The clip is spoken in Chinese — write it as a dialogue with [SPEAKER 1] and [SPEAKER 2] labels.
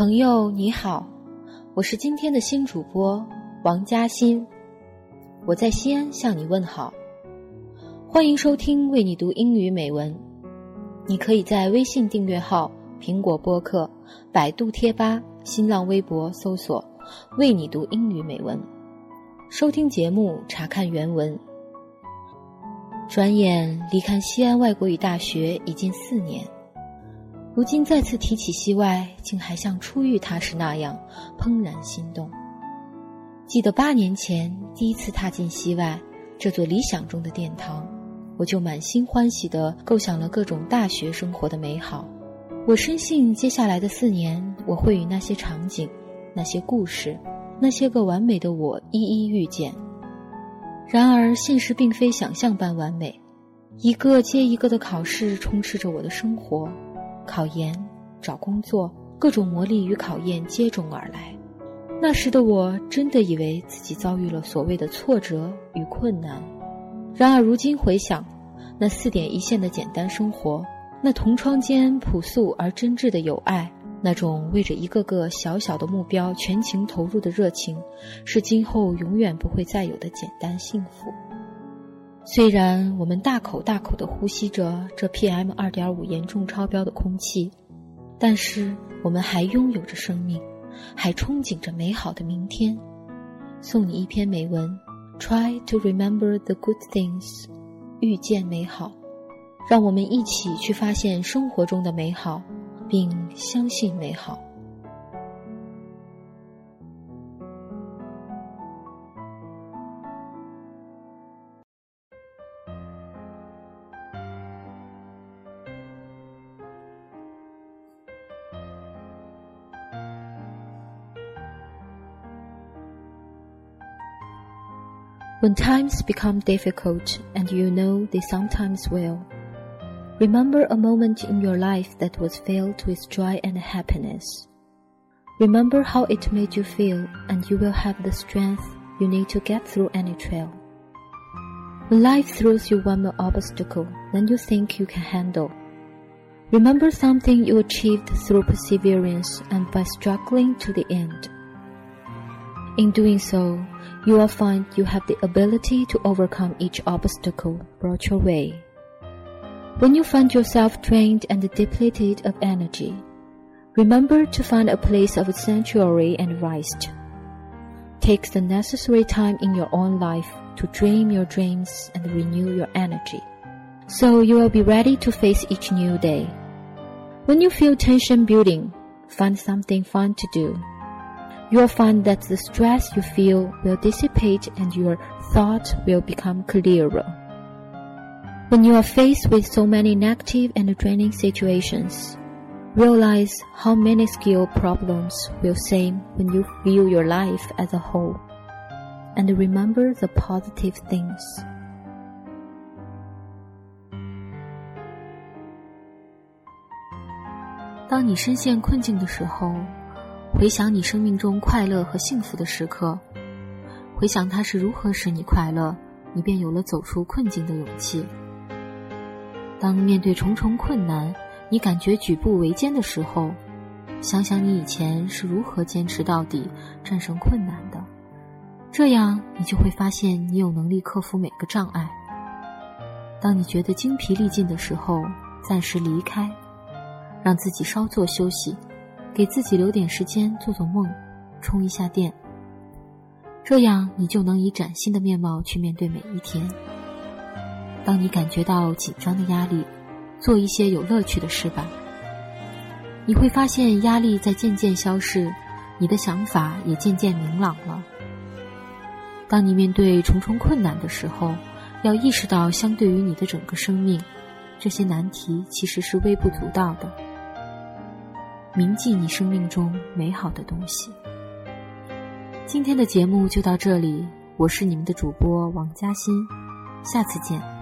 [SPEAKER 1] 朋友你好，我是今天的新主播王嘉欣，我在西安向你问好，欢迎收听为你读英语美文。你可以在微信订阅号、苹果播客、百度贴吧、新浪微博搜索“为你读英语美文”，收听节目，查看原文。转眼离开西安外国语大学已近四年。如今再次提起西外，竟还像初遇他时那样怦然心动。记得八年前第一次踏进西外这座理想中的殿堂，我就满心欢喜地构想了各种大学生活的美好。我深信接下来的四年，我会与那些场景、那些故事、那些个完美的我一一遇见。然而，现实并非想象般完美，一个接一个的考试充斥着我的生活。考研、找工作，各种磨砺与考验接踵而来。那时的我真的以为自己遭遇了所谓的挫折与困难。然而如今回想，那四点一线的简单生活，那同窗间朴素而真挚的友爱，那种为着一个个小小的目标全情投入的热情，是今后永远不会再有的简单幸福。虽然我们大口大口地呼吸着这 PM 二点五严重超标的空气，但是我们还拥有着生命，还憧憬着美好的明天。送你一篇美文：Try to remember the good things，遇见美好。让我们一起去发现生活中的美好，并相信美好。When times become difficult, and you know they sometimes will, remember a moment in your life that was filled with joy and happiness. Remember how it made you feel, and you will have the strength you need to get through any trial. When life throws you one more obstacle than you think you can handle, remember something you achieved through perseverance and by struggling to the end. In doing so, you will find you have the ability to overcome each obstacle brought your way. When you find yourself drained and depleted of energy, remember to find a place of sanctuary and rest. Take the necessary time in your own life to dream your dreams and renew your energy, so you will be ready to face each new day. When you feel tension building, find something fun to do you'll find that the stress you feel will dissipate and your thought will become clearer. When you are faced with so many negative and draining situations, realize how many skill problems will seem when you view your life as a whole, and remember the positive things. When you 回想你生命中快乐和幸福的时刻，回想它是如何使你快乐，你便有了走出困境的勇气。当面对重重困难，你感觉举步维艰的时候，想想你以前是如何坚持到底、战胜困难的，这样你就会发现你有能力克服每个障碍。当你觉得精疲力尽的时候，暂时离开，让自己稍作休息。给自己留点时间做做梦，充一下电。这样你就能以崭新的面貌去面对每一天。当你感觉到紧张的压力，做一些有乐趣的事吧。你会发现压力在渐渐消逝，你的想法也渐渐明朗了。当你面对重重困难的时候，要意识到，相对于你的整个生命，这些难题其实是微不足道的。铭记你生命中美好的东西。今天的节目就到这里，我是你们的主播王嘉欣，下次见。